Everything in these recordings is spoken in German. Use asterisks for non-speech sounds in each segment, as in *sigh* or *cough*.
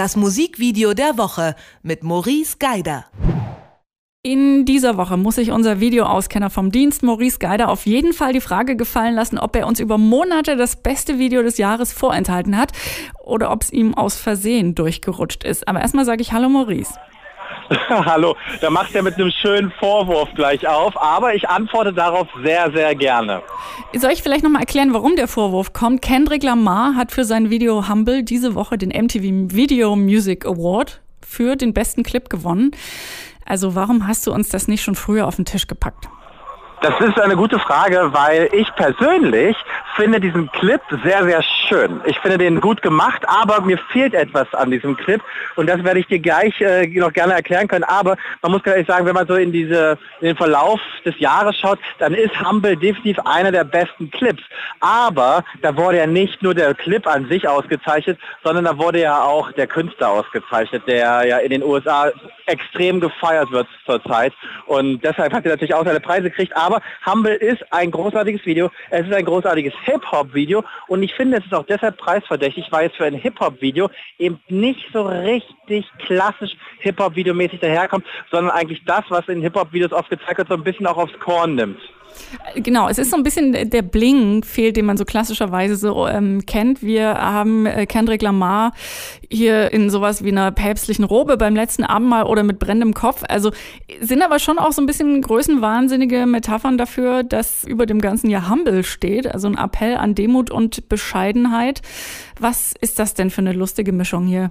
das Musikvideo der Woche mit Maurice Geider. In dieser Woche muss sich unser Videoauskenner vom Dienst Maurice Geider auf jeden Fall die Frage gefallen lassen, ob er uns über Monate das beste Video des Jahres vorenthalten hat oder ob es ihm aus Versehen durchgerutscht ist. Aber erstmal sage ich Hallo Maurice. *laughs* Hallo, da macht er mit einem schönen Vorwurf gleich auf, aber ich antworte darauf sehr, sehr gerne. Soll ich vielleicht nochmal erklären, warum der Vorwurf kommt? Kendrick Lamar hat für sein Video Humble diese Woche den MTV Video Music Award für den besten Clip gewonnen. Also warum hast du uns das nicht schon früher auf den Tisch gepackt? Das ist eine gute Frage, weil ich persönlich finde diesen Clip sehr, sehr schön. Ich finde den gut gemacht, aber mir fehlt etwas an diesem Clip und das werde ich dir gleich äh, noch gerne erklären können. Aber man muss ehrlich sagen, wenn man so in, diese, in den Verlauf des Jahres schaut, dann ist Humble definitiv einer der besten Clips. Aber da wurde ja nicht nur der Clip an sich ausgezeichnet, sondern da wurde ja auch der Künstler ausgezeichnet, der ja in den USA extrem gefeiert wird zurzeit. Und deshalb hat er natürlich auch seine Preise gekriegt. Aber Humble ist ein großartiges Video. Es ist ein großartiges Hip-Hop-Video. Und ich finde, es ist auch deshalb preisverdächtig, weil es für ein Hip-Hop-Video eben nicht so richtig klassisch Hip-Hop-Videomäßig daherkommt, sondern eigentlich das, was in Hip-Hop-Videos oft gezeigt wird, so ein bisschen auch aufs Korn nimmt. Genau, es ist so ein bisschen der Bling fehlt, den man so klassischerweise so ähm, kennt. Wir haben äh, Kendrick Lamar hier in sowas wie einer päpstlichen Robe beim letzten Abendmahl oder mit brennendem Kopf. Also sind aber schon auch so ein bisschen größenwahnsinnige Metaphern dafür, dass über dem ganzen ja Humble steht, also ein Appell an Demut und Bescheidenheit. Was ist das denn für eine lustige Mischung hier?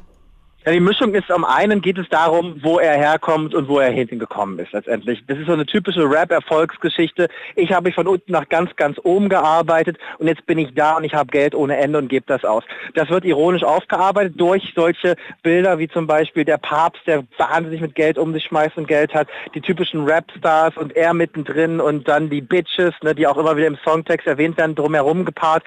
Ja, die Mischung ist, am einen geht es darum, wo er herkommt und wo er hingekommen ist letztendlich. Das ist so eine typische Rap-Erfolgsgeschichte. Ich habe mich von unten nach ganz, ganz oben gearbeitet und jetzt bin ich da und ich habe Geld ohne Ende und gebe das aus. Das wird ironisch aufgearbeitet durch solche Bilder wie zum Beispiel der Papst, der wahnsinnig mit Geld um sich schmeißt und Geld hat, die typischen Rap-Stars und er mittendrin und dann die Bitches, ne, die auch immer wieder im Songtext erwähnt werden, drumherum gepaart.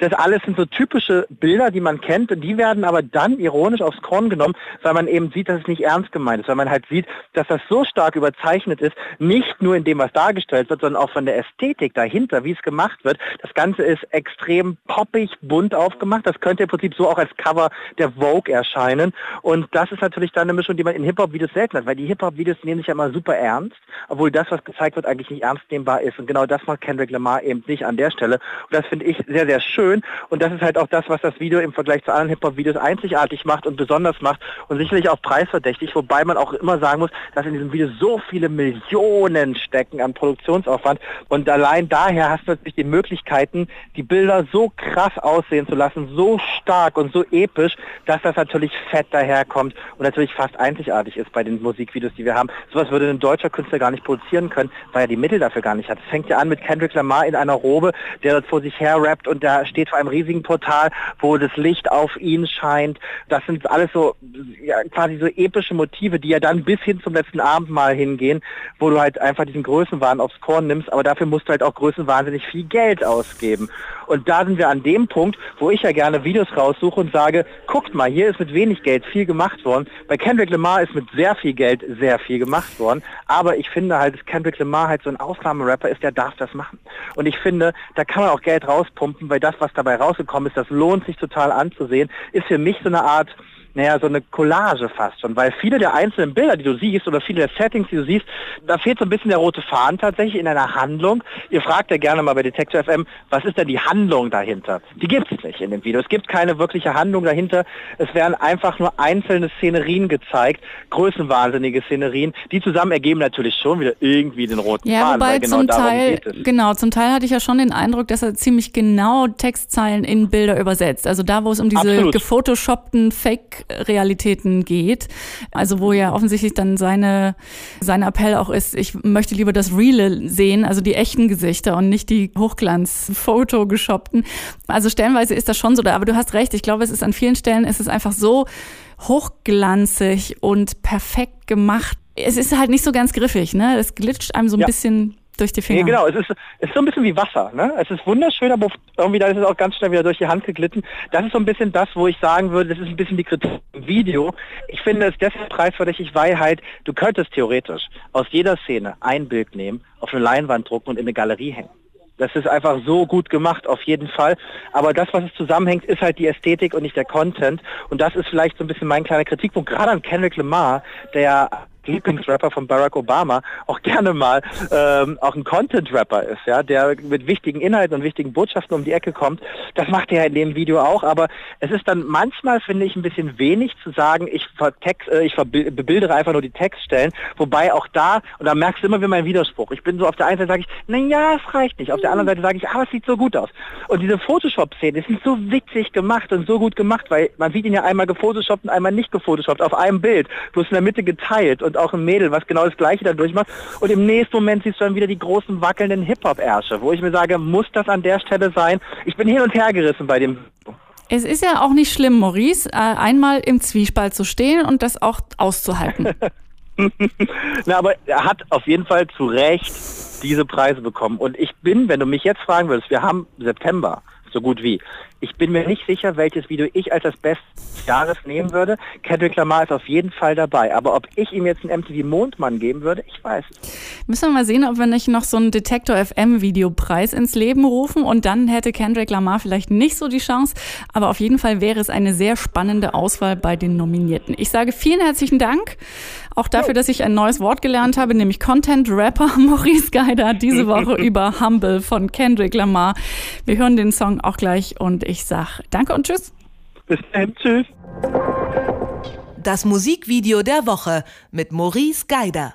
Das alles sind so typische Bilder, die man kennt und die werden aber dann ironisch aufs Korn genommen, weil man eben sieht, dass es nicht ernst gemeint ist, weil man halt sieht, dass das so stark überzeichnet ist, nicht nur in dem, was dargestellt wird, sondern auch von der Ästhetik dahinter, wie es gemacht wird. Das Ganze ist extrem poppig, bunt aufgemacht. Das könnte im Prinzip so auch als Cover der Vogue erscheinen. Und das ist natürlich dann eine Mischung, die man in Hip-Hop-Videos selten hat, weil die Hip-Hop-Videos nehmen sich ja immer super ernst, obwohl das, was gezeigt wird, eigentlich nicht ernst nehmbar ist. Und genau das macht Kendrick Lamar eben nicht an der Stelle. Und das finde ich sehr, sehr schön. Und das ist halt auch das, was das Video im Vergleich zu anderen Hip-Hop-Videos einzigartig macht und besonders macht und sicherlich auch preisverdächtig, wobei man auch immer sagen muss, dass in diesem Video so viele Millionen stecken an Produktionsaufwand und allein daher hast du natürlich die Möglichkeiten, die Bilder so krass aussehen zu lassen, so stark und so episch, dass das natürlich fett daherkommt und natürlich fast einzigartig ist bei den Musikvideos, die wir haben. Sowas würde ein deutscher Künstler gar nicht produzieren können, weil er die Mittel dafür gar nicht hat. Es fängt ja an mit Kendrick Lamar in einer Robe, der dort vor sich her rappt und da steht vor einem riesigen Portal, wo das Licht auf ihn scheint. Das sind alles so ja, quasi so epische Motive, die ja dann bis hin zum letzten Abendmahl hingehen, wo du halt einfach diesen Größenwahn aufs Korn nimmst, aber dafür musst du halt auch größenwahnsinnig viel Geld ausgeben. Und da sind wir an dem Punkt, wo ich ja gerne Videos raussuche und sage, guckt mal, hier ist mit wenig Geld viel gemacht worden. Bei Kendrick Lamar ist mit sehr viel Geld sehr viel gemacht worden. Aber ich finde halt, dass Kendrick Lamar halt so ein Ausnahmerapper ist, der darf das machen. Und ich finde, da kann man auch Geld rauspumpen, weil das, was dabei rausgekommen ist, das lohnt sich total anzusehen, ist für mich so eine Art naja, so eine Collage fast schon, weil viele der einzelnen Bilder, die du siehst, oder viele der Settings, die du siehst, da fehlt so ein bisschen der rote Faden tatsächlich in einer Handlung. Ihr fragt ja gerne mal bei Detector FM, was ist denn die Handlung dahinter? Die gibt es nicht in dem Video. Es gibt keine wirkliche Handlung dahinter. Es werden einfach nur einzelne Szenerien gezeigt, größenwahnsinnige Szenerien, die zusammen ergeben natürlich schon wieder irgendwie den roten ja, Faden. Wobei genau zum Teil, genau, zum Teil hatte ich ja schon den Eindruck, dass er ziemlich genau Textzeilen in Bilder übersetzt. Also da, wo es um diese Absolut. gefotoshoppten Fake Realitäten geht. Also wo ja offensichtlich dann seine, sein Appell auch ist, ich möchte lieber das Reale sehen, also die echten Gesichter und nicht die Hochglanz-Foto geschoppten. Also stellenweise ist das schon so da, aber du hast recht, ich glaube, es ist an vielen Stellen, es ist einfach so hochglanzig und perfekt gemacht. Es ist halt nicht so ganz griffig, ne? Es glitscht einem so ein ja. bisschen durch die Finger. Nee, genau, es ist, es ist so ein bisschen wie Wasser. Ne? Es ist wunderschön, aber irgendwie da ist es auch ganz schnell wieder durch die Hand geglitten. Das ist so ein bisschen das, wo ich sagen würde, das ist ein bisschen die Kritik im Video. Ich finde es deshalb preisverdächtig, weil halt, du könntest theoretisch aus jeder Szene ein Bild nehmen, auf eine Leinwand drucken und in eine Galerie hängen. Das ist einfach so gut gemacht, auf jeden Fall. Aber das, was es zusammenhängt, ist halt die Ästhetik und nicht der Content. Und das ist vielleicht so ein bisschen mein kleiner Kritikpunkt, gerade an Kendrick Lamar, der Lieblingsrapper von Barack Obama auch gerne mal ähm, auch ein Content-Rapper ist, ja, der mit wichtigen Inhalten und wichtigen Botschaften um die Ecke kommt. Das macht er in dem Video auch, aber es ist dann manchmal, finde ich, ein bisschen wenig zu sagen, ich, vertext, äh, ich bebildere einfach nur die Textstellen, wobei auch da, und da merkst du immer wieder meinen Widerspruch. Ich bin so auf der einen Seite sage ich, naja, es reicht nicht. Auf der anderen Seite sage ich, aber es sieht so gut aus. Und diese Photoshop-Szenen, sind so witzig gemacht und so gut gemacht, weil man sieht ihn ja einmal gefotoshoppt und einmal nicht gefotoshoppt auf einem Bild, bloß in der Mitte geteilt und auch ein Mädel, was genau das gleiche da durchmacht. Und im nächsten Moment siehst du dann wieder die großen wackelnden Hip-Hop-Ärsche, wo ich mir sage, muss das an der Stelle sein? Ich bin hin und her gerissen bei dem. Es ist ja auch nicht schlimm, Maurice, äh, einmal im Zwiespalt zu stehen und das auch auszuhalten. *laughs* *laughs* Na, aber er hat auf jeden Fall zu Recht diese Preise bekommen. Und ich bin, wenn du mich jetzt fragen würdest, wir haben September, so gut wie. Ich bin mir nicht sicher, welches Video ich als das Beste des Jahres nehmen würde. Kendrick Lamar ist auf jeden Fall dabei. Aber ob ich ihm jetzt einen MTV Mondmann geben würde, ich weiß. Müssen wir mal sehen, ob wir nicht noch so einen Detektor FM Videopreis ins Leben rufen und dann hätte Kendrick Lamar vielleicht nicht so die Chance. Aber auf jeden Fall wäre es eine sehr spannende Auswahl bei den Nominierten. Ich sage vielen herzlichen Dank. Auch dafür, dass ich ein neues Wort gelernt habe, nämlich Content Rapper *laughs* Maurice Geider diese Woche *laughs* über Humble von Kendrick Lamar. Wir hören den Song auch gleich und ich sag Danke und Tschüss. Bis dann, Tschüss. Das Musikvideo der Woche mit Maurice Geider.